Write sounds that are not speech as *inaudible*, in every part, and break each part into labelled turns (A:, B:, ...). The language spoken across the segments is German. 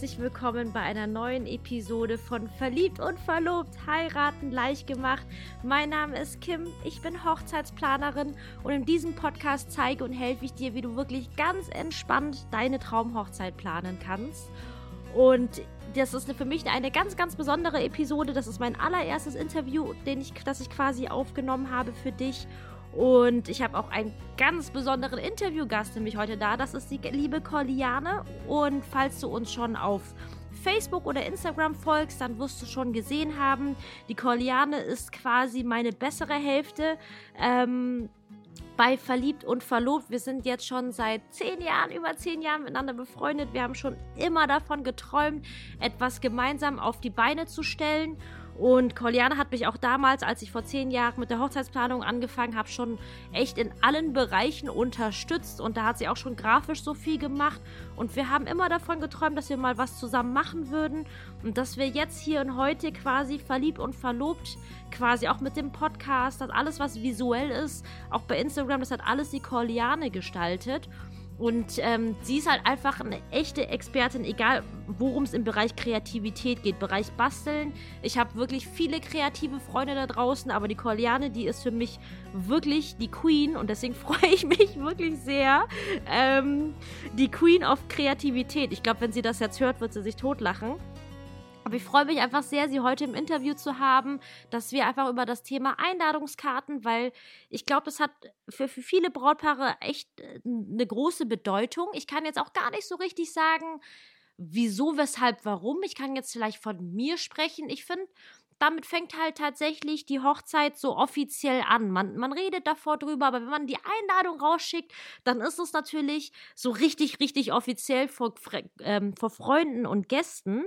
A: herzlich willkommen bei einer neuen Episode von Verliebt und Verlobt, heiraten leicht gemacht. Mein Name ist Kim, ich bin Hochzeitsplanerin und in diesem Podcast zeige und helfe ich dir, wie du wirklich ganz entspannt deine Traumhochzeit planen kannst. Und das ist für mich eine ganz, ganz besondere Episode. Das ist mein allererstes Interview, den ich, das ich quasi aufgenommen habe für dich. Und ich habe auch einen ganz besonderen Interviewgast nämlich heute da. Das ist die liebe Corliane. Und falls du uns schon auf Facebook oder Instagram folgst, dann wirst du schon gesehen haben, die Corliane ist quasi meine bessere Hälfte. Ähm, bei Verliebt und Verlobt. Wir sind jetzt schon seit zehn Jahren, über zehn Jahren miteinander befreundet. Wir haben schon immer davon geträumt, etwas gemeinsam auf die Beine zu stellen. Und Corliane hat mich auch damals, als ich vor zehn Jahren mit der Hochzeitsplanung angefangen habe, schon echt in allen Bereichen unterstützt. Und da hat sie auch schon grafisch so viel gemacht. Und wir haben immer davon geträumt, dass wir mal was zusammen machen würden. Und dass wir jetzt hier und heute quasi verliebt und verlobt, quasi auch mit dem Podcast, das alles, was visuell ist, auch bei Instagram, das hat alles die Corliane gestaltet. Und ähm, sie ist halt einfach eine echte Expertin, egal worum es im Bereich Kreativität geht, Bereich Basteln. Ich habe wirklich viele kreative Freunde da draußen, aber die Corleane, die ist für mich wirklich die Queen und deswegen *laughs* freue ich mich wirklich sehr. Ähm, die Queen of Kreativität. Ich glaube, wenn sie das jetzt hört, wird sie sich totlachen. Aber ich freue mich einfach sehr, Sie heute im Interview zu haben, dass wir einfach über das Thema Einladungskarten, weil ich glaube, das hat für, für viele Brautpaare echt eine äh, große Bedeutung. Ich kann jetzt auch gar nicht so richtig sagen, wieso, weshalb, warum. Ich kann jetzt vielleicht von mir sprechen. Ich finde, damit fängt halt tatsächlich die Hochzeit so offiziell an. Man, man redet davor drüber, aber wenn man die Einladung rausschickt, dann ist es natürlich so richtig, richtig offiziell vor, ähm, vor Freunden und Gästen.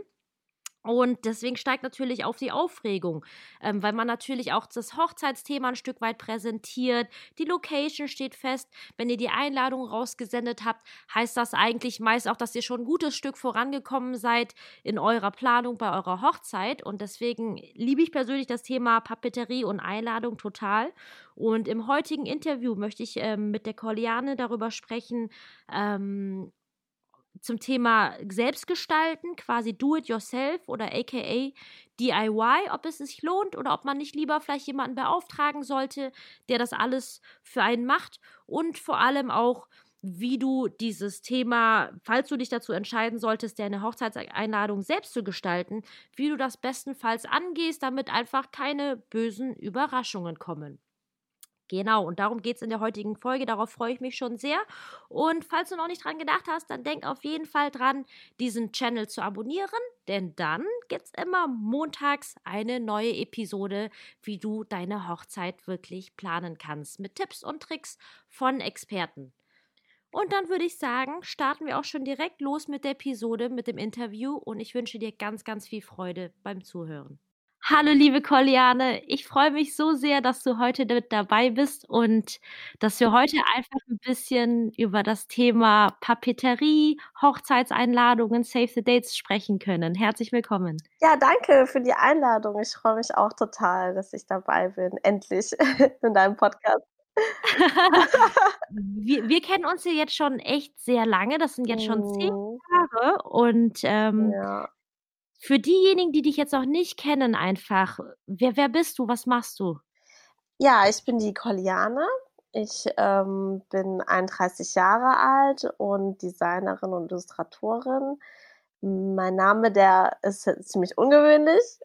A: Und deswegen steigt natürlich auch die Aufregung, ähm, weil man natürlich auch das Hochzeitsthema ein Stück weit präsentiert. Die Location steht fest. Wenn ihr die Einladung rausgesendet habt, heißt das eigentlich meist auch, dass ihr schon ein gutes Stück vorangekommen seid in eurer Planung bei eurer Hochzeit. Und deswegen liebe ich persönlich das Thema Papeterie und Einladung total. Und im heutigen Interview möchte ich ähm, mit der Corliane darüber sprechen, ähm, zum Thema Selbstgestalten, quasi Do-it-yourself oder aka DIY, ob es sich lohnt oder ob man nicht lieber vielleicht jemanden beauftragen sollte, der das alles für einen macht und vor allem auch, wie du dieses Thema, falls du dich dazu entscheiden solltest, deine Hochzeitseinladung selbst zu gestalten, wie du das bestenfalls angehst, damit einfach keine bösen Überraschungen kommen. Genau, und darum geht es in der heutigen Folge. Darauf freue ich mich schon sehr. Und falls du noch nicht dran gedacht hast, dann denk auf jeden Fall dran, diesen Channel zu abonnieren, denn dann gibt es immer montags eine neue Episode, wie du deine Hochzeit wirklich planen kannst. Mit Tipps und Tricks von Experten. Und dann würde ich sagen, starten wir auch schon direkt los mit der Episode, mit dem Interview und ich wünsche dir ganz, ganz viel Freude beim Zuhören. Hallo, liebe Koliane. Ich freue mich so sehr, dass du heute mit dabei bist und dass wir heute einfach ein bisschen über das Thema Papeterie, Hochzeitseinladungen, Save the Dates sprechen können. Herzlich willkommen.
B: Ja, danke für die Einladung. Ich freue mich auch total, dass ich dabei bin, endlich *laughs* in deinem Podcast. *laughs*
A: wir, wir kennen uns ja jetzt schon echt sehr lange. Das sind jetzt schon zehn mhm. Jahre. Und ähm, ja. Für diejenigen, die dich jetzt noch nicht kennen, einfach, wer, wer bist du? Was machst du?
B: Ja, ich bin die Koliane. Ich ähm, bin 31 Jahre alt und Designerin und Illustratorin. Mein Name, der ist ziemlich ungewöhnlich.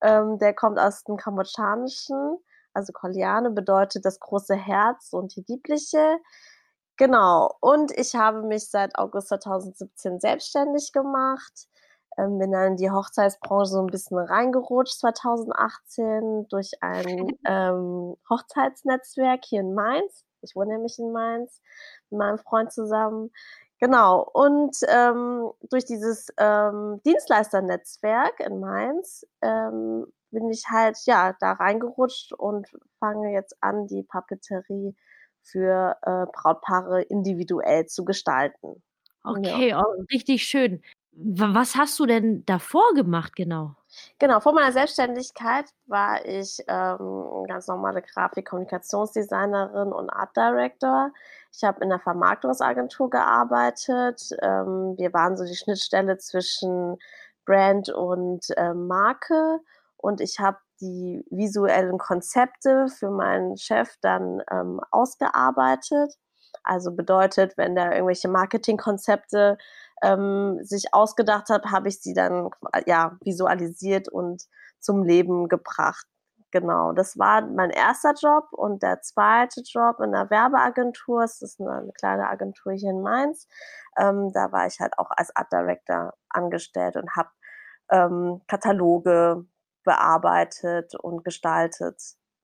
B: Ähm, der kommt aus dem Kambodschanischen. Also Koliane bedeutet das große Herz und die liebliche. Genau. Und ich habe mich seit August 2017 selbstständig gemacht ähm, bin dann in die Hochzeitsbranche so ein bisschen reingerutscht 2018 durch ein *laughs* ähm, Hochzeitsnetzwerk hier in Mainz. Ich wohne nämlich in Mainz mit meinem Freund zusammen. Genau, und ähm, durch dieses ähm, Dienstleisternetzwerk in Mainz ähm, bin ich halt ja da reingerutscht und fange jetzt an, die Papeterie für äh, Brautpaare individuell zu gestalten.
A: Okay, ja. oh, richtig schön. Was hast du denn davor gemacht genau?
B: Genau, vor meiner Selbstständigkeit war ich ähm, ganz normale Grafik-, Kommunikationsdesignerin und Art Director. Ich habe in einer Vermarktungsagentur gearbeitet. Ähm, wir waren so die Schnittstelle zwischen Brand und äh, Marke und ich habe die visuellen Konzepte für meinen Chef dann ähm, ausgearbeitet. Also bedeutet, wenn der irgendwelche Marketingkonzepte ähm, sich ausgedacht hat, habe ich sie dann ja visualisiert und zum Leben gebracht. Genau, das war mein erster Job und der zweite Job in einer Werbeagentur. Es ist eine, eine kleine Agentur hier in Mainz. Ähm, da war ich halt auch als Art Director angestellt und habe ähm, Kataloge bearbeitet und gestaltet.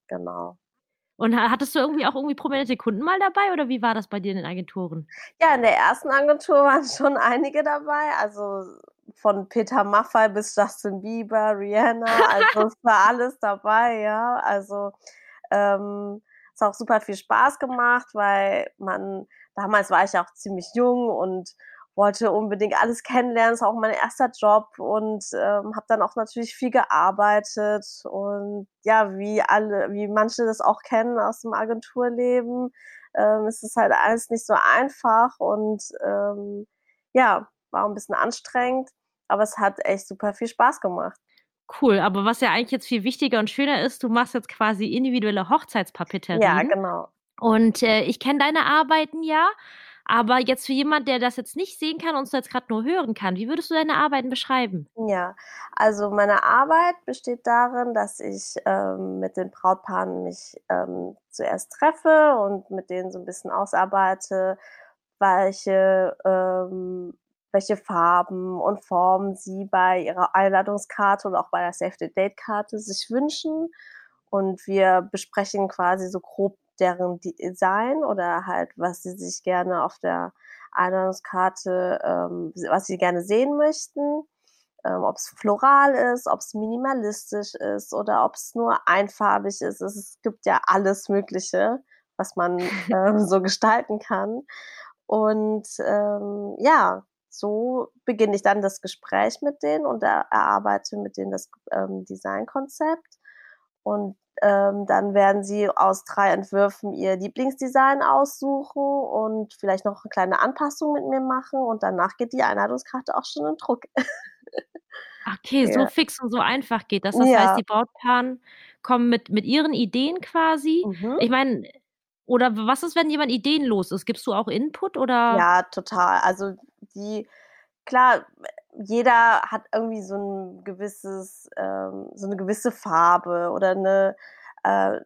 B: Genau.
A: Und hattest du irgendwie auch irgendwie prominente Kunden mal dabei oder wie war das bei dir in den Agenturen?
B: Ja, in der ersten Agentur *laughs* waren schon einige dabei. Also von Peter Maffay bis Justin Bieber, Rihanna, also es war *laughs* alles dabei, ja. Also ähm, es hat auch super viel Spaß gemacht, weil man, damals war ich auch ziemlich jung und wollte unbedingt alles kennenlernen. Das war auch mein erster Job und ähm, habe dann auch natürlich viel gearbeitet und ja, wie alle, wie manche das auch kennen aus dem Agenturleben, ähm, ist es halt alles nicht so einfach und ähm, ja, war ein bisschen anstrengend, aber es hat echt super viel Spaß gemacht.
A: Cool, aber was ja eigentlich jetzt viel wichtiger und schöner ist, du machst jetzt quasi individuelle Hochzeitspapeterie.
B: Ja, genau.
A: Und äh, ich kenne deine Arbeiten ja. Aber jetzt für jemand, der das jetzt nicht sehen kann und es jetzt gerade nur hören kann, wie würdest du deine Arbeiten beschreiben?
B: Ja, also meine Arbeit besteht darin, dass ich ähm, mit den Brautpaaren mich ähm, zuerst treffe und mit denen so ein bisschen ausarbeite, welche, ähm, welche Farben und Formen sie bei ihrer Einladungskarte oder auch bei der Safety-Date-Karte sich wünschen. Und wir besprechen quasi so grob deren Design oder halt, was sie sich gerne auf der Einladungskarte, ähm, was sie gerne sehen möchten. Ähm, ob es floral ist, ob es minimalistisch ist oder ob es nur einfarbig ist. Es gibt ja alles Mögliche, was man *laughs* ähm, so gestalten kann. Und ähm, ja, so beginne ich dann das Gespräch mit denen und erarbeite mit denen das ähm, Designkonzept. Und ähm, dann werden sie aus drei Entwürfen ihr Lieblingsdesign aussuchen und vielleicht noch eine kleine Anpassung mit mir machen und danach geht die Einladungskarte auch schon in Druck. *laughs*
A: Okay, ja. so fix und so einfach geht das. Das ja. heißt, die Brautpaaren kommen mit, mit ihren Ideen quasi. Mhm. Ich meine, oder was ist, wenn jemand ideenlos ist? Gibst du auch Input oder?
B: Ja, total. Also die, klar, jeder hat irgendwie so ein gewisses, ähm, so eine gewisse Farbe oder eine äh,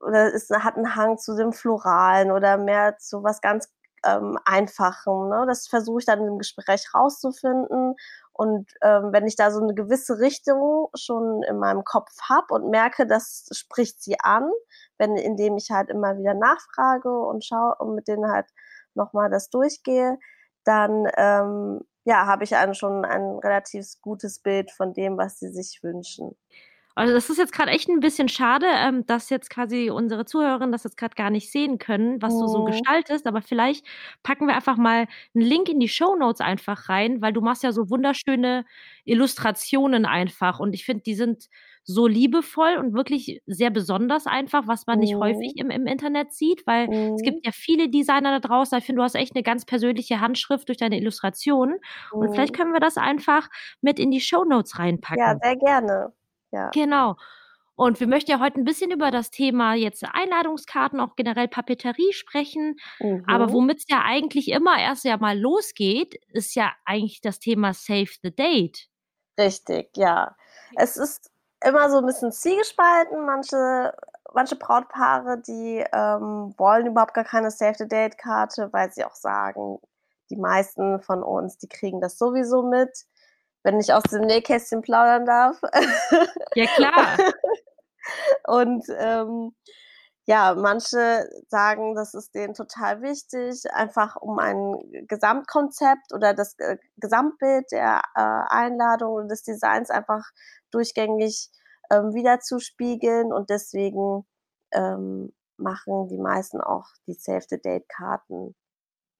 B: oder ist, hat einen Hang zu dem Floralen oder mehr zu was ganz ähm, Einfachem. Ne? Das versuche ich dann im Gespräch rauszufinden. Und ähm, wenn ich da so eine gewisse Richtung schon in meinem Kopf habe und merke, das spricht sie an, wenn indem ich halt immer wieder nachfrage und schaue und mit denen halt nochmal das durchgehe, dann ähm, ja, habe ich einen schon ein relativ gutes Bild von dem, was sie sich wünschen.
A: Also das ist jetzt gerade echt ein bisschen schade, ähm, dass jetzt quasi unsere Zuhörerinnen das jetzt gerade gar nicht sehen können, was du so
B: Mhm.
A: gestaltest. Aber vielleicht packen wir einfach mal einen Link in die Show Notes einfach rein, weil du machst ja so wunderschöne Illustrationen einfach. Und ich finde, die sind so liebevoll und wirklich sehr besonders einfach, was man nicht häufig
B: Mhm.
A: im im Internet sieht, weil es
B: Mhm.
A: gibt ja viele Designer da draußen. Ich finde, du hast echt eine ganz persönliche Handschrift durch deine Illustrationen. Und vielleicht
B: Mhm.
A: können wir das einfach mit in die Show Shownotes
B: Ja,
A: reinpacken.
B: sehr gerne. Ja.
A: Genau. Und wir möchten ja heute ein bisschen über das Thema jetzt Einladungskarten, auch generell Papeterie sprechen. Aber
B: Mhm.
A: womit es ja eigentlich immer erst ja mal losgeht, ist ja eigentlich das Thema Save the Date.
B: Richtig, ja. Es ist immer so ein bisschen zwiegespalten. Manche manche Brautpaare, die, ähm, wollen überhaupt gar keine Save-the-Date-Karte, weil sie auch sagen, die meisten von uns, die kriegen das sowieso mit wenn ich aus dem Nähkästchen plaudern darf.
A: Ja, klar. *laughs*
B: Und ähm, ja, manche sagen, das ist denen total wichtig, einfach um ein Gesamtkonzept oder das äh, Gesamtbild der äh, Einladung und des Designs einfach durchgängig ähm, wiederzuspiegeln. Und deswegen ähm, machen die meisten auch die Save-the-Date-Karten,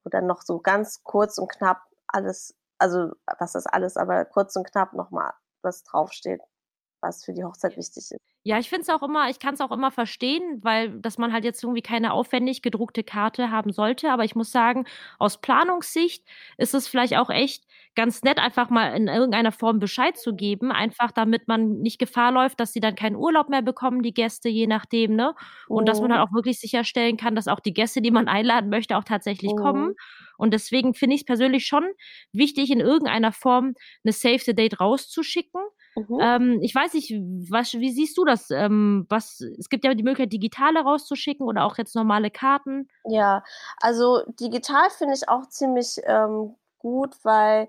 B: wo dann noch so ganz kurz und knapp alles also was das alles aber kurz und knapp nochmal was draufsteht, was für die Hochzeit wichtig ist.
A: Ja, ich finde es auch immer ich kann es auch immer verstehen, weil dass man halt jetzt irgendwie keine aufwendig gedruckte Karte haben sollte. Aber ich muss sagen, aus Planungssicht ist es vielleicht auch echt ganz nett, einfach mal in irgendeiner Form Bescheid zu geben, einfach damit man nicht Gefahr läuft, dass sie dann keinen Urlaub mehr bekommen, die Gäste, je nachdem, ne? Und dass man halt
B: Mhm.
A: auch wirklich sicherstellen kann, dass auch die Gäste, die man einladen möchte, auch tatsächlich kommen.
B: Mhm.
A: Und deswegen finde ich's persönlich schon wichtig, in irgendeiner Form 'ne Save the Date rauszuschicken.
B: Mhm.
A: Ähm, ich weiß nicht, was wie siehst du das? Ähm, was es gibt ja die Möglichkeit, digitale rauszuschicken oder auch jetzt normale Karten.
B: Ja, also digital finde ich auch ziemlich, ähm, gut, weil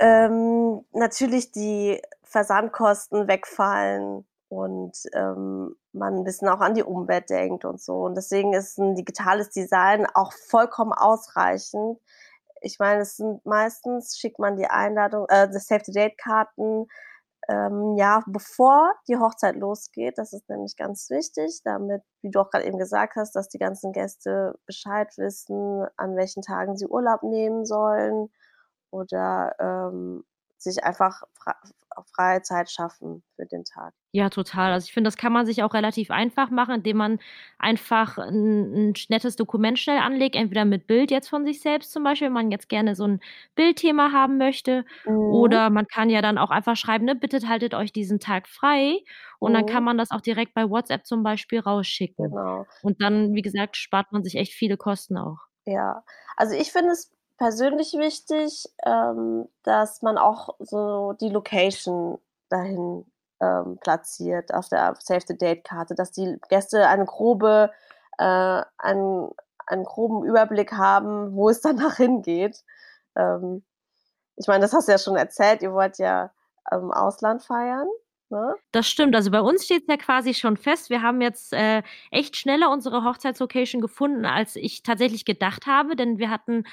B: ähm, natürlich die Versandkosten wegfallen und, ähm, man 'n bisschen auch an die Umwelt denkt und so. Und deswegen ist 'n digitales Design auch vollkommen ausreichend. Ich meine, es sind meistens schickt man die Einladung äh, die Save the Date Karten, ähm, ja, bevor die Hochzeit losgeht. Das ist nämlich ganz wichtig, damit, wie du auch grad eben gesagt hast, dass die ganzen Gäste Bescheid wissen, an welchen Tagen sie Urlaub nehmen sollen oder, ähm, sich einfach frei freie Zeit schaffen für den Tag.
A: Ja, total. Also, ich finde, das kann man sich auch relativ einfach machen, indem man einfach 'n 'n sch nettes Dokument schnell anlegt, entweder mit Bild jetzt von sich selbst zum Beispiel, wenn man jetzt gerne so 'n Bildthema haben möchte.
B: Mhm.
A: Oder man kann ja dann auch einfach schreiben, ne: „Bitte haltet euch diesen Tag frei.“ Und dann kann
B: Mhm.
A: man das auch direkt bei WhatsApp zum Beispiel rausschicken.
B: Genau.
A: Und dann, wie gesagt, spart man sich echt viele Kosten auch.
B: Ja, also ich finde es persönlich wichtig, ähm, dass man auch so die Location dahin, ähm, platziert auf der Save the Date Karte, dass die Gäste eine grobe äh, einen einen groben Überblick haben, wo es danach hingeht. Ähm, ich meine, das hast du ja schon erzählt, ihr wollt ja im Ausland feiern, ne?
A: Das stimmt. Also, bei uns steht's ja quasi schon fest. Wir haben jetzt, äh, echt schneller unsere Hochzeitslocation gefunden, als ich tatsächlich gedacht habe, denn wir hatten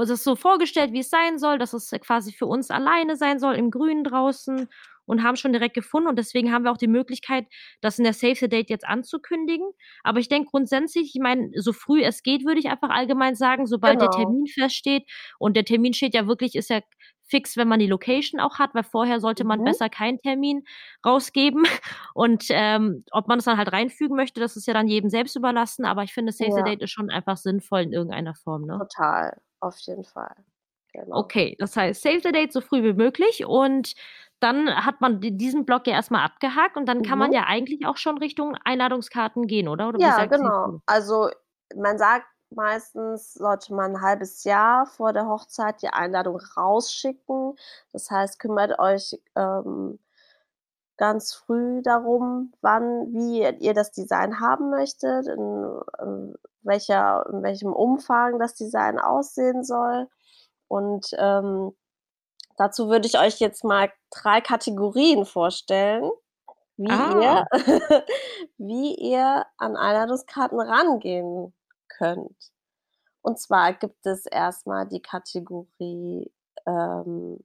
A: uns das so vorgestellt, wie es sein soll, dass es quasi für uns alleine sein soll im Grünen draußen und haben schon direkt gefunden. Und deswegen haben wir auch die Möglichkeit, das in der Save the Date jetzt anzukündigen. Aber ich denke grundsätzlich ich meine, so früh es geht, würde ich einfach allgemein sagen, sobald der
B: Genau.
A: Termin feststeht. Und der Termin steht ja wirklich ist ja fix, wenn man die Location auch hat, weil vorher sollte man
B: Mhm.
A: besser keinen Termin rausgeben. *laughs* Und, ähm, ob man das dann halt reinfügen möchte, das ist ja dann jedem selbst überlassen. Aber ich finde, Save the
B: Ja.
A: Date ist schon einfach sinnvoll in irgendeiner Form, ne?
B: Total, auf jeden Fall. Genau.
A: Okay, das heißt, Save the Date so früh wie möglich und dann hat man di diesen Block ja erst mal abgehakt und dann kann man
B: Mhm.
A: ja eigentlich auch schon Richtung Einladungskarten gehen, oder? Oder
B: Ja, genau. Also, man sagt meistens, sollte man 'n halbes Jahr vor der Hochzeit die Einladung rausschicken. Das heißt, kümmert euch, ähm, ganz früh darum, wann wie ihr das Design haben möchtet, in, ähm, welcher in welchem Umfang das Design aussehen soll. Und, ähm, dazu würde ich euch jetzt mal 3 Kategorien vorstellen, wie
A: Ah.
B: ihr *laughs* wie ihr an Einladungskarten rangehen könnt. Und zwar gibt es erst mal die Kategorie, ähm,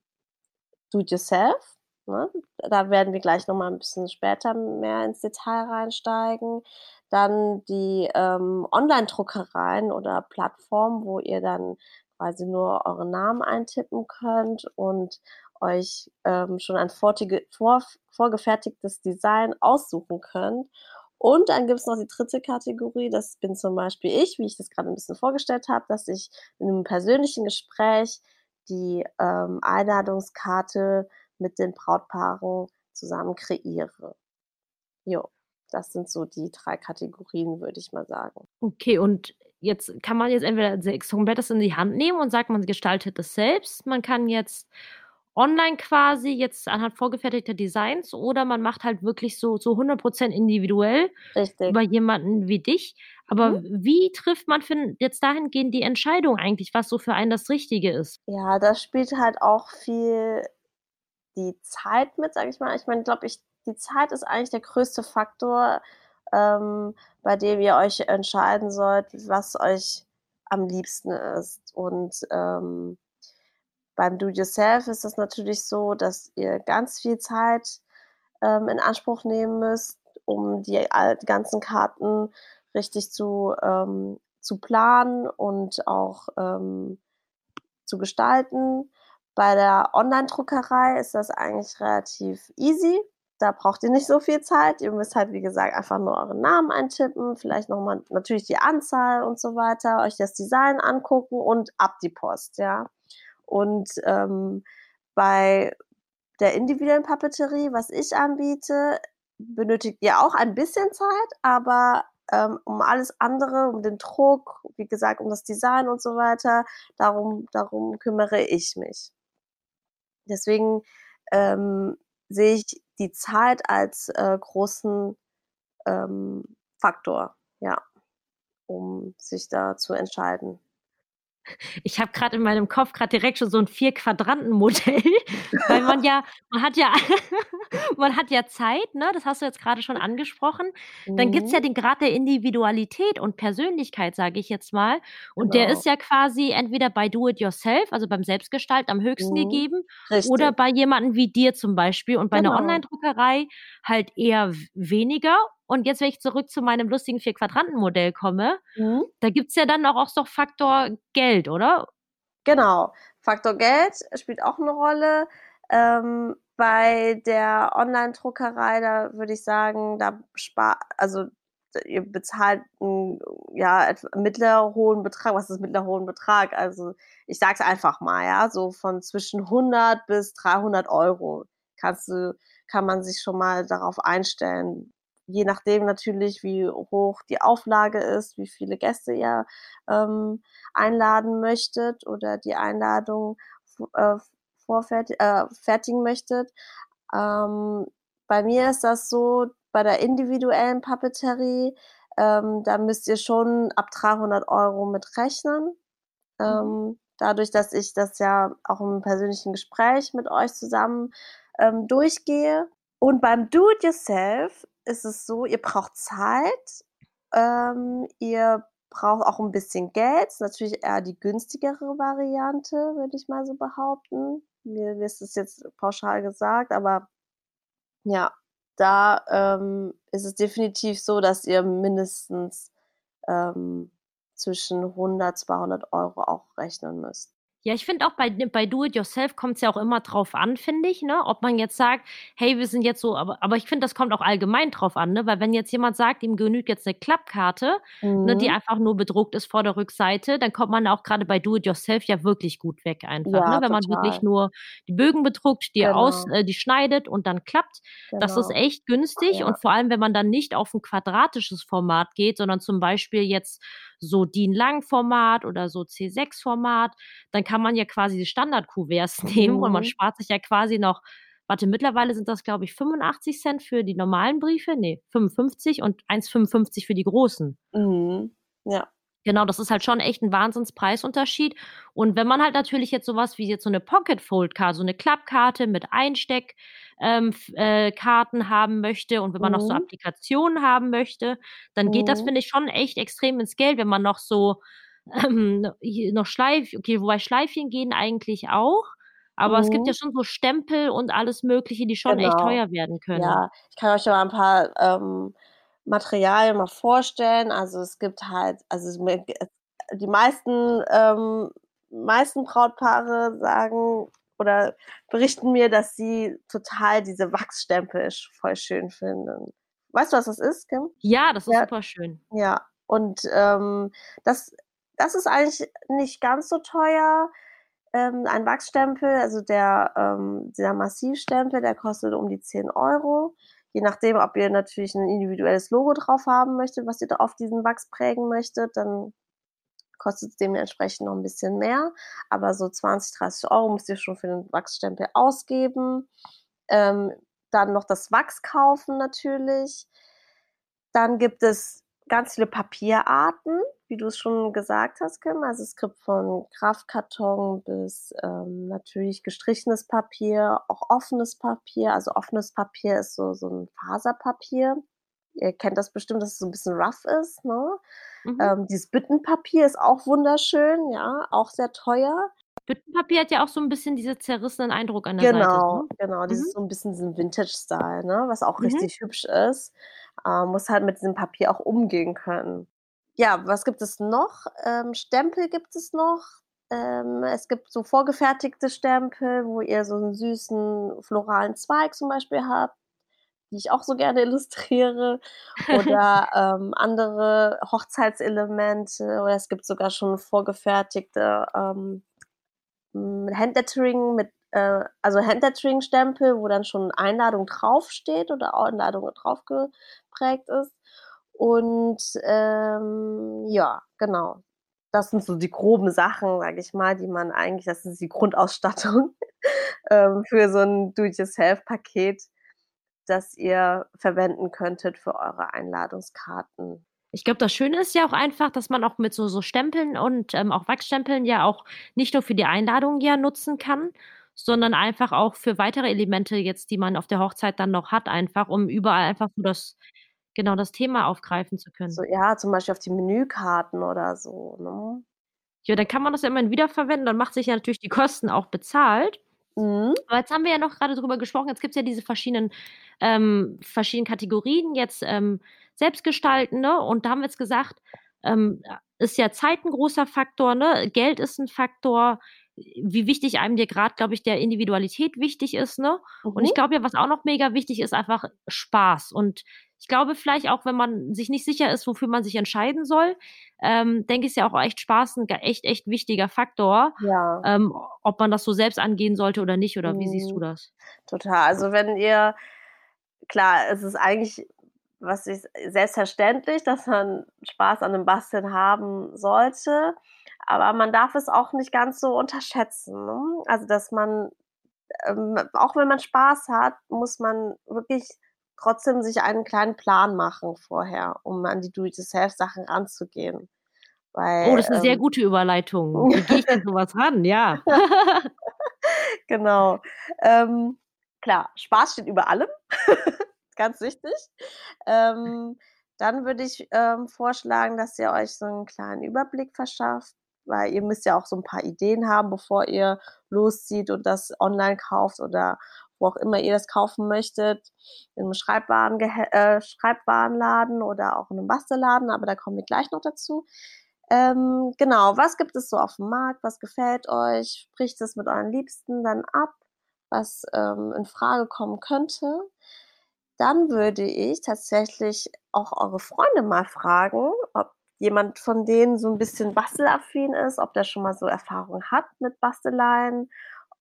B: Do it yourself, ne? Da werden wir gleich noch mal 'n bisschen später mehr ins Detail reinsteigen. Dann die, ähm, Onlinedruckereien oder Plattformen, wo ihr dann quasi nur euren Namen eintippen könnt und euch, ähm, schon ein vorf vorgefertigtes Design aussuchen könnt. Und dann gibt's noch die 3. Kategorie, das bin zum Beispiel ich, wie ich das grade 'n bisschen vorgestellt habe, dass ich in 'nem persönlichen Gespräch die, ähm, Einladungskarte mit den Brautpaaren zusammen kreiere. Jo, das sind so die 3 Kategorien, würde ich mal sagen.
A: Okay, und jetzt kann man jetzt entweder se komplett das in die Hand nehmen und sagt, man gestaltet es selbst. Man kann jetzt online quasi jetzt anhand vorgefertigter Designs oder man macht halt wirklich so so 100 % individuell
B: Richtig.
A: über jemanden wie dich.
B: Mhm.
A: Aber wie trifft man jetzt dahingehend die Entscheidung eigentlich, was so für einen das Richtige ist?
B: Ja, da spielt halt auch viel die Zeit mit, sage ich mal. Ich meine, glaube ich die Zeit ist eigentlich der größte Faktor, ähm, bei dem ihr euch entscheiden sollt, was euch am liebsten ist. Und, ähm, beim Do it yourself ist es natürlich so, dass ihr ganz viel Zeit, ähm, in Anspruch nehmen müsst, um die ganzen Karten richtig zu ähm, zu planen und auch, ähm, zu gestalten. Bei der Online-Druckerei ist das eigentlich relativ easy. Da braucht ihr nicht so viel Zeit. Ihr müsst halt, wie gesagt, einfach nur euren Namen eintippen, vielleicht nochmal natürlich die Anzahl und so weiter, euch das Design angucken und ab die Post, ja. Und ähm, bei der individuellen Papeterie, was ich anbiete, benötigt ihr auch ein bisschen Zeit, aber ähm, um alles andere, um den Druck, wie gesagt, um das Design und so weiter, darum, darum kümmere ich mich. Deswegen ähm, sehe ich die Zeit als äh, großen ähm, Faktor, ja, um sich da zu entscheiden.
A: Ich habe gerade in meinem Kopf gerade direkt schon so ein Vier-Quadranten-Modell, *laughs* weil man ja, man hat ja, *laughs* man hat ja Zeit, ne? Das hast du jetzt gerade schon angesprochen. Dann gibt's ja mhm. den Grad der Individualität und Persönlichkeit, sage ich jetzt mal. Und der ist genau. ja quasi entweder bei Do It Yourself, also beim Selbstgestalt am höchsten Mhm. gegeben, oder bei jemandem wie dir zum Beispiel. Und bei Genau. Online-Druckerei halt eher weniger und jetzt, wenn ich zurück zu meinem lustigen Vier-Quadranten-Modell komme, mhm. da gibt's ja dann auch, auch so Faktor Geld, oder?
B: Genau. Faktor Geld spielt auch eine Rolle. Ähm, bei der Online-Druckerei, da würde ich sagen, da spart, also ihr bezahlt einen ja, mittler hohen Betrag. Was ist mittler hohen Betrag? Also ich sage es einfach mal, ja, so von zwischen 100 bis 300 Euro kannst du, kann man sich schon mal darauf einstellen, je nachdem natürlich, wie hoch die Auflage ist, wie viele Gäste ihr ähm, einladen möchtet oder die Einladung äh, vorfertigen äh, fertigen möchtet. Ähm, bei mir ist das so, bei der individuellen Papeterie, ähm, da müsst ihr schon ab 300 Euro mit rechnen. Mhm. Ähm, dadurch, dass ich das ja auch im persönlichen Gespräch mit euch zusammen ähm, durchgehe. Und beim Do-it-yourself ist es so, ihr braucht Zeit, ähm, ihr braucht auch ein bisschen Geld. Ist natürlich eher die günstigere Variante, würde ich mal so behaupten. Mir ist es jetzt pauschal gesagt, aber ja, da ähm, ist es definitiv so, dass ihr mindestens ähm, zwischen 100, 200 Euro auch rechnen müsst.
A: Ja, ich finde auch bei, bei Do It Yourself kommt es ja auch immer drauf an, finde ich, ne? Ob man jetzt sagt, hey, wir sind jetzt so, aber, aber ich finde, das kommt auch allgemein drauf an, ne? Weil wenn jetzt jemand sagt, ihm genügt jetzt eine Klappkarte, mhm. ne, die mhm. einfach nur bedruckt ist vor der Rückseite, dann kommt man auch gerade bei Do It Yourself ja wirklich gut weg einfach. Ja, ne? Wenn total. man wirklich nur die Bögen bedruckt, die genau. aus, äh, die schneidet und dann klappt. Genau. Das ist genau. echt günstig. Ja. Und vor allem, wenn man dann nicht auf ein quadratisches Format geht, sondern zum Beispiel jetzt so DIN-Lang-Format oder so C6-Format, dann kann man ja quasi die Standard-Kuverts *laughs* nehmen mhm. und man mhm. spart sich ja quasi noch Warte, mittlerweile sind das, glaube ich, 85 Cent für die normalen Briefe. Nee, 55 und 1,55 für die großen.
B: Mhm. Ja.
A: Genau, das ist halt schon echt ein Wahnsinnspreisunterschied. Und wenn man halt natürlich jetzt sowas wie jetzt so eine Pocket Fold Karte, so eine Klappkarte mit Einsteckkarten ähm, äh, haben möchte und wenn man mhm. noch so mhm. Applikationen haben möchte, dann geht das, mhm. finde ich, schon echt extrem ins Geld, wenn man noch so ähm, noch Schleif, okay, wobei Schleifchen gehen eigentlich auch. Aber mhm. es gibt ja mhm. schon so Stempel und alles Mögliche, die schon genau. echt teuer werden können.
B: Ja, ich kann euch ja mal ein paar ähm, Materialien mal vorstellen. Also es gibt halt, also die meisten, ähm, meisten Brautpaare sagen oder berichten mir, dass sie total diese Wachsstempel voll schön finden. Weißt du, was das ist, Kim?
A: Ja, das ist ja, super schön.
B: Ja, und ähm, das, das ist eigentlich nicht ganz so teuer. Ähm, ein Wachsstempel, also der, ähm, dieser Massivstempel, der kostet um die 10 Euro. Je nachdem, ob ihr natürlich ein individuelles Logo drauf haben möchtet, was ihr da auf diesen Wachs prägen möchtet, dann kostet es dementsprechend noch ein bisschen mehr. Aber so 20, 30 Euro müsst ihr schon für den Wachsstempel ausgeben. Ähm, dann noch das Wachs kaufen natürlich. Dann gibt es ganz viele Papierarten, wie du es schon gesagt hast, Kim. Also es gibt von Kraftkarton bis ähm, natürlich gestrichenes Papier, auch offenes Papier. Also offenes Papier ist so, so ein Faserpapier. Ihr kennt das bestimmt, dass es so ein bisschen rough ist. Ne? Mhm. Ähm, dieses Büttenpapier ist auch wunderschön, ja, auch sehr teuer.
A: Büttenpapier hat ja auch so ein bisschen diesen zerrissenen Eindruck an
B: der
A: genau,
B: Seite. Genau, genau. Mhm. Dieses so ein bisschen diesen Vintage-Style, ne? was auch mhm. richtig hübsch ist. Ähm, muss halt mit diesem Papier auch umgehen können. Ja, was gibt es noch? Ähm, Stempel gibt es noch. ähm, es gibt so vorgefertigte Stempel, wo ihr so einen süßen floralen Zweig zum Beispiel habt, die ich auch so gerne *laughs* illustriere oder, *laughs* ähm, andere Hochzeitselemente oder es gibt sogar schon vorgefertigte, ähm, hm, Handlettering mit äh, also Handlettering-Stempel, wo dann schon Einladung draufsteht oder Einladung drauf geprägt ist. Und, ähm, ja, genau. Das sind so die groben Sachen, sage ich mal, die man eigentlich das ist die Grundausstattung, *laughs* ähm, für so 'n Do-it-yourself-Paket, das ihr verwenden könntet für eure Einladungskarten.
A: Ich glaube, das Schöne ist ja auch einfach, dass man auch mit so so Stempeln und, ähm, auch Wachsstempeln ja auch nicht nur für die Einladung ja nutzen kann, sondern einfach auch für weitere Elemente jetzt, die man auf der Hochzeit dann noch hat einfach, um überall einfach so das genau, das Thema aufgreifen zu können.
B: So, ja, zum Beispiel auf die Menükarten oder so, ne?
A: Ja, dann kann man das ja immerhin wiederverwenden, dann macht sich ja natürlich die Kosten auch bezahlt.
B: Mhm.
A: Aber jetzt haben wir ja noch grade drüber gesprochen, jetzt gibt's ja diese verschiedenen ähm, verschiedenen Kategorien jetzt, ähm, selbstgestalten, ne? Und da haben wir jetzt gesagt, ähm, ist ja Zeit 'n großer Faktor, ne? Geld ist 'n Faktor, wie wichtig einem dir grad, glaube ich, der Individualität wichtig ist, ne? Und ich
B: Mhm.
A: glaube ja, was auch noch mega wichtig ist, einfach Spaß. Und ich glaube vielleicht auch, wenn man sich nicht sicher ist, wofür man sich entscheiden soll, ähm, denke ich, ist ja auch echt Spaß 'n g echt, echt wichtiger Faktor,
B: Ja.
A: ähm, ob man das so selbst angehen sollte oder nicht, oder wie siehst du
B: Mhm.
A: das?
B: Total. Also, wenn ihr klar, es ist eigentlich was ich selbstverständlich, dass man Spaß an dem Basteln haben sollte, aber man darf es auch nicht ganz so unterschätzen, ne? Also, dass man, ähm auch wenn man Spaß hat, muss man wirklich trotzdem sich einen kleinen Plan machen vorher, um an die Do-it-yourself-Sachen ranzugehen,
A: Oh,
B: weil,
A: das ist 'ne sehr
B: ähm
A: gute Überleitung. *laughs* Wie gehe ich an so was ran? Ja. *laughs*
B: Genau. Ähm, klar, Spaß steht über allem, *laughs* ganz wichtig. Ähm, dann würde ich, ähm, vorschlagen, dass ihr euch so 'n kleinen Überblick verschafft, weil ihr müsst ja auch so 'n paar Ideen haben, bevor ihr loszieht und das online kauft oder wo auch immer ihr das kaufen möchtet, im Schreibwarengehe äh, Schreibwarenladen oder auch in 'nem Bastelladen, aber da kommen wir gleich noch dazu. Ähm, genau, was gibt es so aufm Markt? Was gefällt euch? Spricht es mit euren Liebsten dann ab, was, ähm, in Frage kommen könnte? Dann würde ich tatsächlich auch eure Freunde mal fragen, ob jemand von denen so 'n bisschen bastelaffin ist, ob der schon mal so Erfahrung hat mit Basteleien,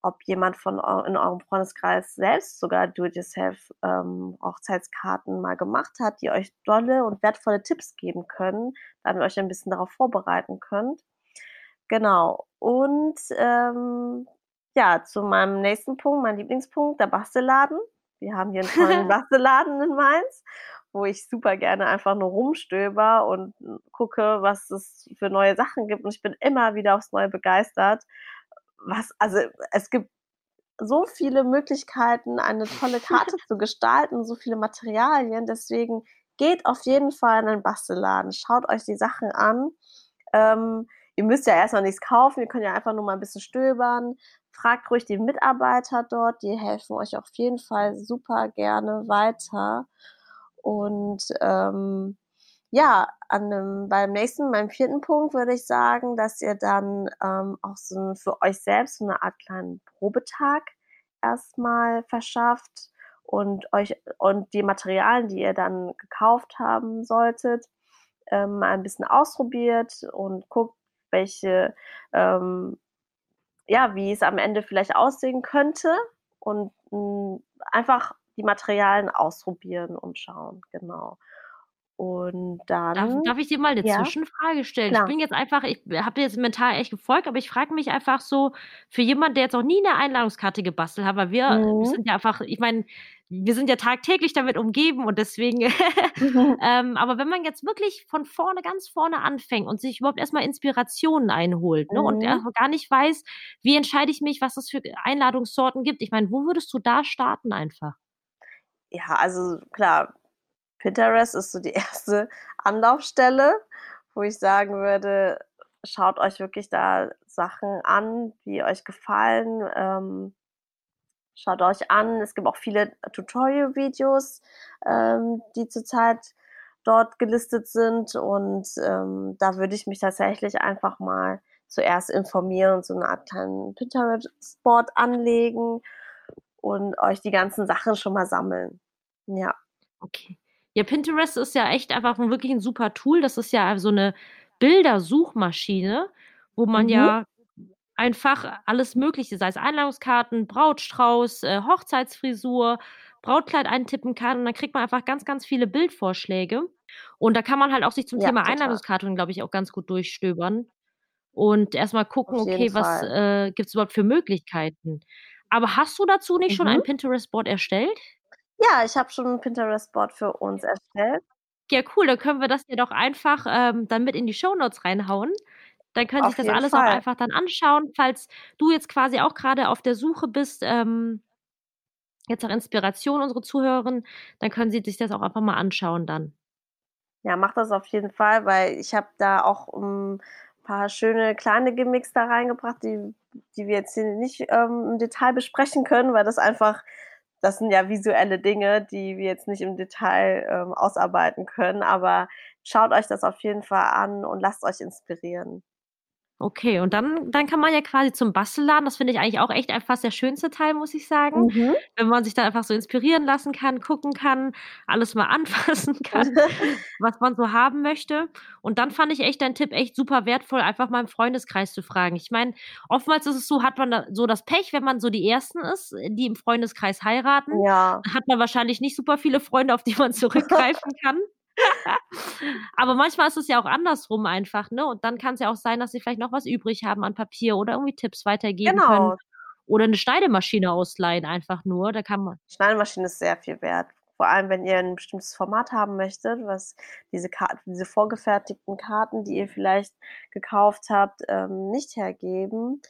B: ob jemand von in eurem Freundeskreis selbst sogar Do-it-yourself, ähm, Hochzeitskarten mal gemacht hat, die euch dolle und wertvolle Tipps geben können, damit ihr euch ein bisschen darauf vorbereiten könnt. Genau. Und, ähm, ja, zu meinem nächsten Punkt, mein Lieblingspunkt, der Bastelladen. Wir haben hier 'n tollen *laughs* Bastelladen in Mainz, wo ich super gerne einfach nur rumstöbere und gucke, was es für neue Sachen gibt und ich bin immer wieder aufs Neue begeistert. Was also, es gibt so viele Möglichkeiten, eine tolle Karte *laughs* zu gestalten, so viele Materialien, deswegen geht auf jeden Fall in einen Bastelladen. Schaut euch die Sachen an. Ähm, ihr müsst ja erst mal nix kaufen, ihr könnt ja einfach nur mal 'n bisschen stöbern. Fragt ruhig die Mitarbeiter dort, die helfen euch auf jeden Fall super gerne weiter. Und, ähm, ja, an 'nem beim nächsten meinem 4. Punkt würde ich sagen, dass ihr dann, ähm, auch so für euch selbst so 'ne Art kleinen Probetag erst mal verschafft und euch und die Materialien, die ihr dann gekauft haben solltet, ähm, ein bisschen ausprobiert und guckt, welche, ähm ja, wie es am Ende vielleicht aussehen könnte und, hm, einfach die Materialien ausprobieren und schauen, genau. Und
A: Darf
B: dann
A: darf ich dir mal 'ne
B: ja?
A: Zwischenfrage stellen? Ich
B: Klar.
A: bin jetzt einfach ich habe dir jetzt mental echt gefolgt, aber ich frage mich einfach so, für jemanden, der jetzt noch nie 'ne Einladungskarte gebastelt hat, weil wir
B: Mhm.
A: sind ja einfach ich meine, wir sind ja tagtäglich damit umgeben und deswegen *laughs* *laughs* ähm, aber wenn man jetzt wirklich von vorne ganz vorne anfängt und sich überhaupt erst mal Inspirationen einholt, ne, und
B: Mhm.
A: mal gar nicht weiß, wie entscheide ich mich, was es für Einladungssorten gibt. Ich meine, wo würdest du da starten einfach?
B: Ja, also klar, Pinterest ist so die *laughs* 1. Anlaufstelle, wo ich sagen würde, schaut euch wirklich da Sachen an, die euch gefallen. Ähm, schaut euch an es gibt auch viele Tutorial-Videos, ähm, die zurzeit dort gelistet sind und, ähm, da würde ich mich tatsächlich einfach mal zuerst informieren und so eine Art kleinen Pinterest-Board anlegen und euch die ganzen Sachen schon mal sammeln. Ja.
A: Okay. Ja, Pinterest ist ja echt einfach wirklich ein super Tool. Das ist ja so eine Bildersuchmaschine, wo man mhm. ja einfach alles Mögliche, sei es Einladungskarten, Brautstrauß, äh, Hochzeitsfrisur, Brautkleid eintippen kann und dann kriegt man einfach ganz, ganz viele Bildvorschläge. Und da kann man halt auch sich zum ja, Thema total. Einladungskarten, glaube ich, auch ganz gut durchstöbern und erstmal gucken, okay, was äh, gibt es überhaupt für Möglichkeiten. Aber hast du dazu nicht mhm. schon ein mhm. Pinterest-Board erstellt?
B: Ja, ich habe schon ein Pinterest-Board für uns erstellt.
A: Ja, cool, dann können wir das ja doch einfach ähm, dann mit in die Shownotes reinhauen. Dann können sich das alles Fall. auch einfach dann anschauen, falls du jetzt quasi auch gerade auf der Suche bist, ähm, jetzt nach Inspiration, unsere Zuhörerinnen, dann können sie sich das auch einfach mal anschauen dann.
B: Ja, mach das auf jeden Fall, weil ich habe da auch ein paar schöne kleine Gimmicks da reingebracht, die, die wir jetzt hier nicht ähm, im Detail besprechen können, weil das einfach, das sind ja visuelle Dinge, die wir jetzt nicht im Detail ähm, ausarbeiten können. Aber schaut euch das auf jeden Fall an und lasst euch inspirieren.
A: Okay, und dann dann kann man ja quasi zum Bastelladen das finde ich eigentlich auch echt einfach der schönste Teil, muss ich sagen. Mhm. Wenn man sich da einfach so inspirieren lassen kann, gucken kann, alles mal *laughs* anfassen kann, *laughs* was man so haben möchte. Und dann fand ich echt deinen Tipp echt super wertvoll, einfach mal im Freundeskreis zu fragen. Ich meine, oftmals ist es so, hat man da so das Pech, wenn man so die Ersten ist, die im Freundeskreis heiraten,
B: Ja.
A: hat man wahrscheinlich nicht super viele Freunde, auf die man *laughs* zurückgreifen kann. *laughs* Aber manchmal ist es ja auch andersrum einfach, ne? Und dann kann es ja auch sein, dass sie vielleicht noch was übrig haben an Papier oder irgendwie Tipps weitergeben genau. können. Oder eine Schneidemaschine ausleihen, einfach nur. Da kann man.
B: Schneidemaschine ist sehr viel wert. Vor allem, wenn ihr ein bestimmtes Format haben möchtet, was diese Karten, diese vorgefertigten Karten, die ihr vielleicht gekauft habt, ähm, nicht hergeben.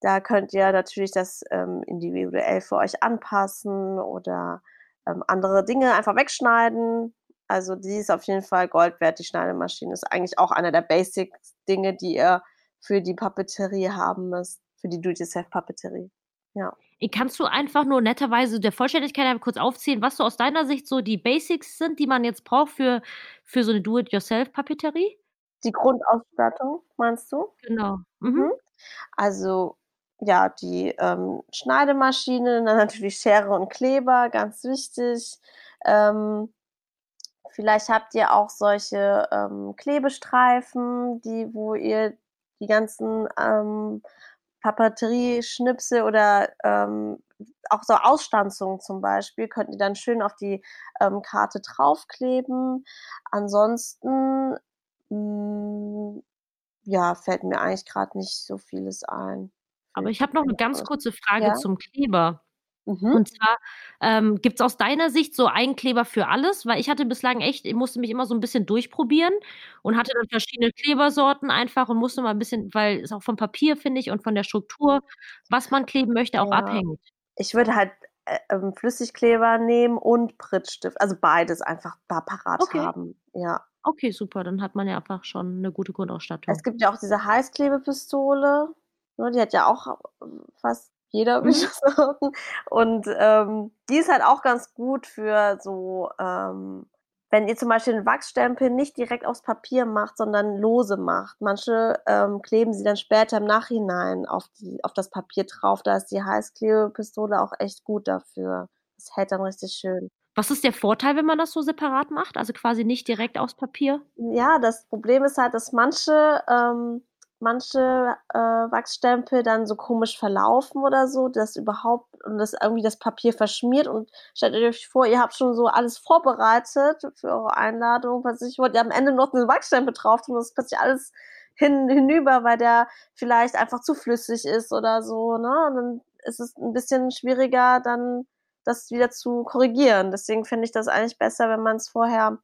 B: Da könnt ihr natürlich das ähm, individuell für euch anpassen oder ähm, andere Dinge einfach wegschneiden also die ist auf jeden Fall Gold wert, die Schneidemaschine. Ist eigentlich auch einer der Basic-Dinge, die ihr für die Papeterie haben müsst, für die Do-it-yourself-Papeterie. Ja.
A: Kannst du einfach nur netterweise der Vollständigkeit kurz aufzählen, was so aus deiner Sicht so die Basics sind, die man jetzt braucht für, für so eine Do-it-yourself-Papeterie?
B: Die Grundausstattung, meinst du?
A: Genau.
B: Mhm. mhm. Also ja, die ähm, Schneidemaschine, dann natürlich Schere und Kleber, ganz wichtig. Ähm, Vielleicht habt ihr auch solche ähm, Klebestreifen, die, wo ihr die ganzen ähm, Papeterie-Schnipsel oder ähm, auch so Ausstanzungen zum Beispiel, könnt ihr dann schön auf die ähm, Karte draufkleben. Ansonsten, mh, mm, ja, fällt mir eigentlich gerade nicht so vieles ein.
A: Aber ich habe noch eine ganz kurze Frage ja? zum Kleber. Mhm. Und zwar, ähm, gibt es aus deiner Sicht so einen Kleber für alles? Weil ich hatte bislang echt ich musste mich immer so ein bisschen durchprobieren und hatte dann verschiedene Klebersorten einfach und musste mal ein bisschen weil es auch vom Papier, finde ich, und von der Struktur, was man kleben möchte, auch Ja. abhängt.
B: Ich würde halt, äh, ähm, Flüssigkleber nehmen und Prittstift, also beides einfach da parat
A: Okay.
B: haben, ja.
A: Okay, super, dann hat man ja einfach schon eine gute Grundausstattung.
B: Es gibt ja auch diese Heißklebepistole, ne, die hat ja auch, äh, fast jeder *laughs* mhm. sagen. Und ähm, die ist halt auch ganz gut für so, ähm, wenn ihr zum Beispiel einen Wachsstempel nicht direkt aufs Papier macht, sondern lose macht. Manche ähm, kleben sie dann später im Nachhinein auf, die, auf das Papier drauf. Da ist die Heißklebepistole auch echt gut dafür. Das hält dann richtig schön.
A: Was ist der Vorteil, wenn man das so separat macht? Also quasi nicht direkt aufs Papier?
B: Ja, das Problem ist halt, dass manche ähm, manche äh, Wachsstempel dann so komisch verlaufen oder so, dass überhaupt und das irgendwie das Papier verschmiert und stellt euch vor, ihr habt schon so alles vorbereitet für eure Einladung, was ich wollte, ihr am Ende noch einen Wachsstempel drauf tun, das ist plötzlich alles hin, hinüber, weil der vielleicht einfach zu flüssig ist oder so, ne? Und dann ist es ein bisschen schwieriger, dann das wieder zu korrigieren. Deswegen finde ich das eigentlich besser, wenn man es vorher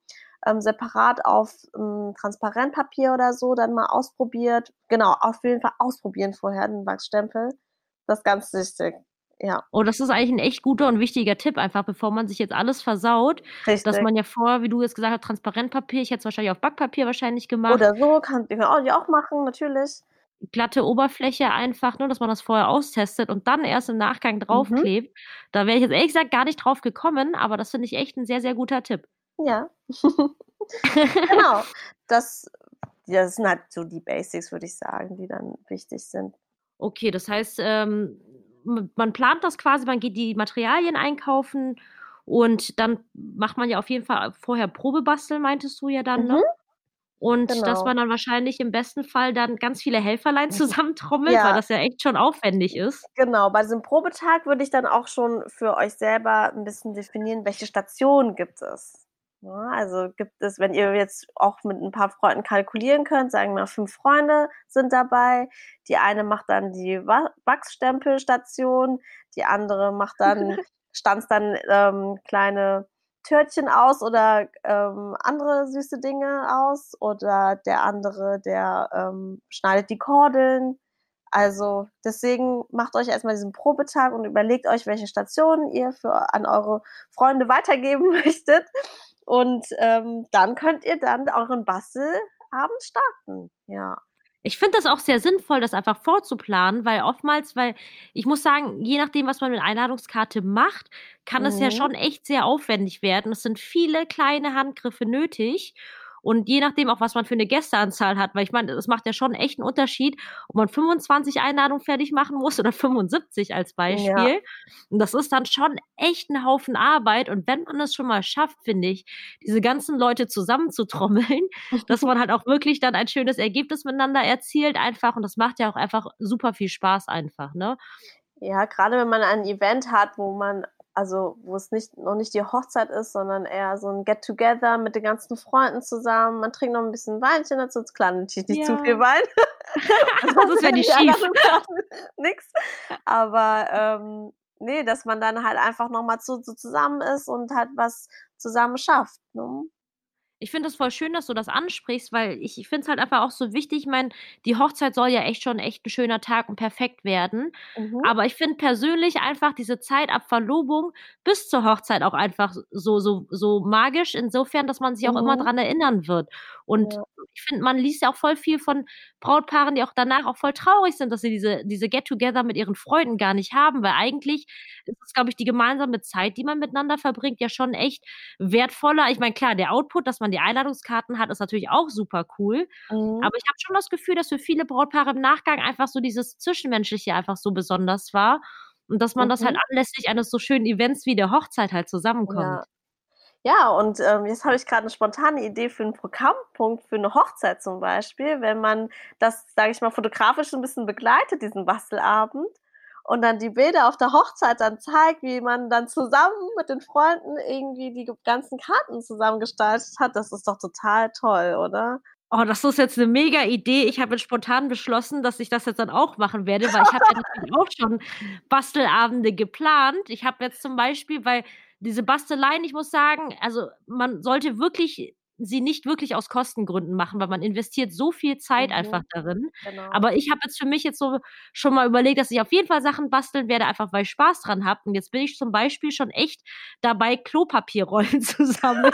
B: ähm, separat auf ähm, Transparentpapier oder so dann mal ausprobiert. Genau, auf jeden Fall ausprobieren vorher den Wachsstempel. Das ist ganz wichtig. Ja.
A: Oh, das ist eigentlich ein echt guter und wichtiger Tipp, einfach bevor man sich jetzt alles versaut. Richtig. Dass man ja vorher, wie du jetzt gesagt hast, Transparentpapier, ich hätte es wahrscheinlich auf Backpapier wahrscheinlich gemacht.
B: Oder so, kann ich auch machen, natürlich.
A: Glatte Oberfläche einfach, nur, ne, dass man das vorher austestet und dann erst im Nachgang mhm. draufklebt. Mhm. Da wäre ich jetzt ehrlich gesagt gar nicht drauf gekommen, aber das finde ich echt ein sehr, sehr guter Tipp.
B: Ja. *laughs* genau. Das, das sind halt so die Basics, würde ich sagen, die dann wichtig sind.
A: Okay, das heißt, ähm, man plant das quasi, man geht die Materialien einkaufen und dann macht man ja auf jeden Fall vorher Probebasteln, meintest du ja dann, ne? mhm. ne? Und genau. dass man dann wahrscheinlich im besten Fall dann ganz viele Helferlein *laughs* zusammentrommelt, ja. weil das ja echt schon aufwendig ist.
B: Genau, bei diesem Probetag würde ich dann auch schon für euch selber ein bisschen definieren, welche Stationen gibt es. Ja, also gibt es, wenn ihr jetzt auch mit ein paar Freunden kalkulieren könnt, sagen wir fünf Freunde sind dabei. Die eine macht dann die Wachsstempelstation, die andere macht dann, *laughs* stanzt dann ähm, kleine Törtchen aus oder ähm, andere süße Dinge aus oder der andere, der ähm, schneidet die Kordeln. Also deswegen macht euch erstmal diesen Probetag und überlegt euch, welche Stationen ihr für an eure Freunde weitergeben *laughs* möchtet. Und ähm, dann könnt ihr dann euren Bastelabend starten. Ja.
A: Ich finde das auch sehr sinnvoll, das einfach vorzuplanen, weil oftmals, weil ich muss sagen, je nachdem, was man mit Einladungskarte macht, kann es mhm. ja schon echt sehr aufwendig werden. Es sind viele kleine Handgriffe nötig. Und je nachdem auch, was man für eine Gästeanzahl hat, weil ich meine, es macht ja schon echt einen Unterschied, ob man 25 Einladungen fertig machen muss oder 75 als Beispiel. Ja. Und das ist dann schon echt ein Haufen Arbeit. Und wenn man es schon mal schafft, finde ich, diese ganzen Leute zusammenzutrommeln, *laughs* dass man halt auch wirklich dann ein schönes Ergebnis miteinander erzielt einfach. Und das macht ja auch einfach super viel Spaß einfach, ne?
B: Ja, gerade wenn man ein Event hat, wo man also wo es nicht noch nicht die Hochzeit ist, sondern eher so ein Get-Together mit den ganzen Freunden zusammen. Man trinkt noch ein bisschen Weinchen dazu. Klar, natürlich nicht ja. zu viel Wein. *laughs*
A: das ist *laughs* ja nicht schief. *laughs*
B: Nix. Aber ähm, nee, dass man dann halt einfach nochmal so, so zusammen ist und halt was zusammen schafft. Ne?
A: Ich finde es voll schön, dass du das ansprichst, weil ich, ich finde es halt einfach auch so wichtig. Ich meine, die Hochzeit soll ja echt schon echt ein schöner Tag und perfekt werden. Mhm. Aber ich finde persönlich einfach diese Zeit ab Verlobung bis zur Hochzeit auch einfach so, so, so magisch, insofern, dass man sich auch mhm. immer dran erinnern wird. Und ja. Ich finde, man liest ja auch voll viel von Brautpaaren, die auch danach auch voll traurig sind, dass sie diese, diese Get-Together mit ihren Freunden gar nicht haben, weil eigentlich ist es, glaube ich, die gemeinsame Zeit, die man miteinander verbringt, ja schon echt wertvoller. Ich meine, klar, der Output, dass man die Einladungskarten hat, ist natürlich auch super cool. Mhm. Aber ich habe schon das Gefühl, dass für viele Brautpaare im Nachgang einfach so dieses Zwischenmenschliche einfach so besonders war. Und dass man mhm. das halt anlässlich eines so schönen Events wie der Hochzeit halt zusammenkommt.
B: Ja. Ja, und ähm, jetzt habe ich gerade eine spontane Idee für einen Programmpunkt für eine Hochzeit zum Beispiel, wenn man das, sage ich mal, fotografisch ein bisschen begleitet, diesen Bastelabend, und dann die Bilder auf der Hochzeit dann zeigt, wie man dann zusammen mit den Freunden irgendwie die ganzen Karten zusammengestaltet hat. Das ist doch total toll, oder?
A: Oh, das ist jetzt eine mega Idee. Ich habe jetzt spontan beschlossen, dass ich das jetzt dann auch machen werde, weil ich habe ja *laughs* natürlich auch schon Bastelabende geplant. Ich habe jetzt zum Beispiel, weil diese Basteleien, ich muss sagen, also man sollte wirklich sie nicht wirklich aus Kostengründen machen, weil man investiert so viel Zeit mhm. einfach darin. Genau. Aber ich habe jetzt für mich jetzt so schon mal überlegt, dass ich auf jeden Fall Sachen basteln werde, einfach weil ich Spaß dran habe. Und jetzt bin ich zum Beispiel schon echt dabei, Klopapierrollen *laughs* zu sammeln.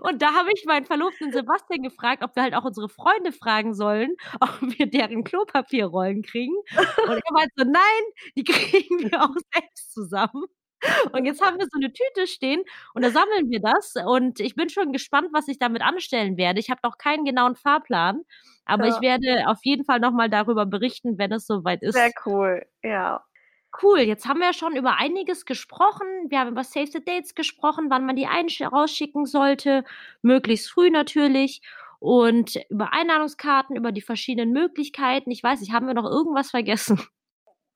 A: Und da habe ich meinen Verlobten Sebastian gefragt, ob wir halt auch unsere Freunde fragen sollen, *laughs* ob wir deren Klopapierrollen kriegen. Und er meinte so, nein, die *laughs* kriegen wir auch selbst zusammen. Und jetzt haben wir so eine Tüte stehen und da sammeln wir das. Und ich bin schon gespannt, was ich damit anstellen werde. Ich habe noch keinen genauen Fahrplan, aber ja. ich werde auf jeden Fall nochmal darüber berichten, wenn es soweit ist.
B: Sehr cool, ja.
A: Cool, jetzt haben wir ja schon über einiges gesprochen. Wir haben über Save the Dates gesprochen, wann man die rausschicken sollte, möglichst früh natürlich. Und über Einladungskarten, über die verschiedenen Möglichkeiten. Ich weiß nicht, haben wir noch irgendwas vergessen?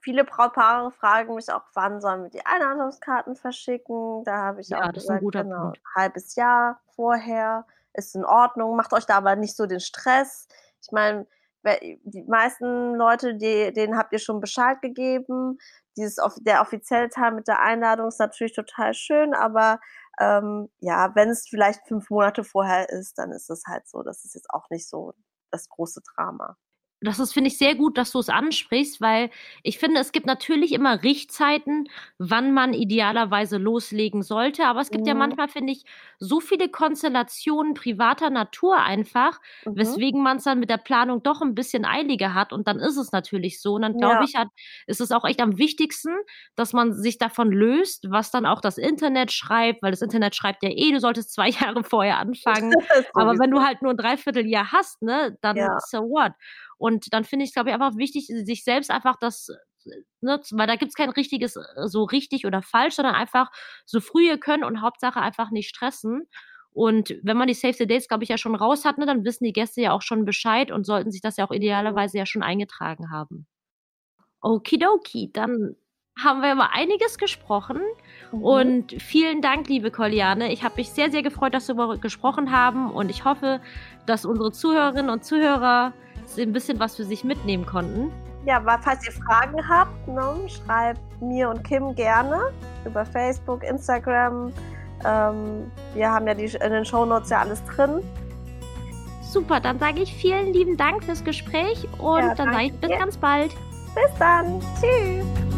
B: Viele Brautpaare fragen mich auch, wann sollen wir die Einladungskarten verschicken. Da habe ich ja, auch gesagt, ein genau, Punkt. halbes Jahr vorher ist in Ordnung. Macht euch da aber nicht so den Stress. Ich meine, die meisten Leute, die, denen habt ihr schon Bescheid gegeben. Dieses, der offizielle Teil mit der Einladung ist natürlich total schön, aber ähm, ja, wenn es vielleicht fünf Monate vorher ist, dann ist es halt so. Das ist jetzt auch nicht so das große Drama
A: das ist, finde ich, sehr gut, dass du es ansprichst, weil ich finde, es gibt natürlich immer Richtzeiten, wann man idealerweise loslegen sollte. Aber es gibt mhm. ja manchmal, finde ich, so viele Konstellationen privater Natur einfach, mhm. weswegen man es dann mit der Planung doch ein bisschen eiliger hat. Und dann ist es natürlich so. Und dann glaube ja. ich, hat, ist es auch echt am wichtigsten, dass man sich davon löst, was dann auch das Internet schreibt, weil das Internet schreibt ja eh, du solltest zwei *laughs* Jahre vorher anfangen. *laughs* Aber wenn du halt nur ein Dreivierteljahr hast, ne, dann ja. so what? Und dann finde ich es, glaube ich, einfach wichtig, sich selbst einfach das Ne, weil da gibt es kein richtiges, äh, so richtig oder falsch, sondern einfach so früh ihr könnt und Hauptsache einfach nicht stressen. Und wenn man die Save the Dates, glaube ich, ja schon raus hat, ne, dann wissen die Gäste ja auch schon Bescheid und sollten sich das ja auch idealerweise ja schon eingetragen haben. Okidoki, dann haben wir über einiges gesprochen. Mhm. Und vielen Dank, liebe Koliane. Ich habe mich sehr, sehr gefreut, dass wir gesprochen haben. Und ich hoffe, dass unsere Zuhörerinnen und Zuhörer ein bisschen was für sich mitnehmen konnten.
B: Ja, aber falls ihr Fragen habt, ne, schreibt mir und Kim gerne über Facebook, Instagram. Ähm, wir haben ja die, in den Shownotes ja alles drin.
A: Super, dann sage ich vielen lieben Dank fürs Gespräch und ja, dann sage ich bis dir. ganz bald.
B: Bis dann. Tschüss.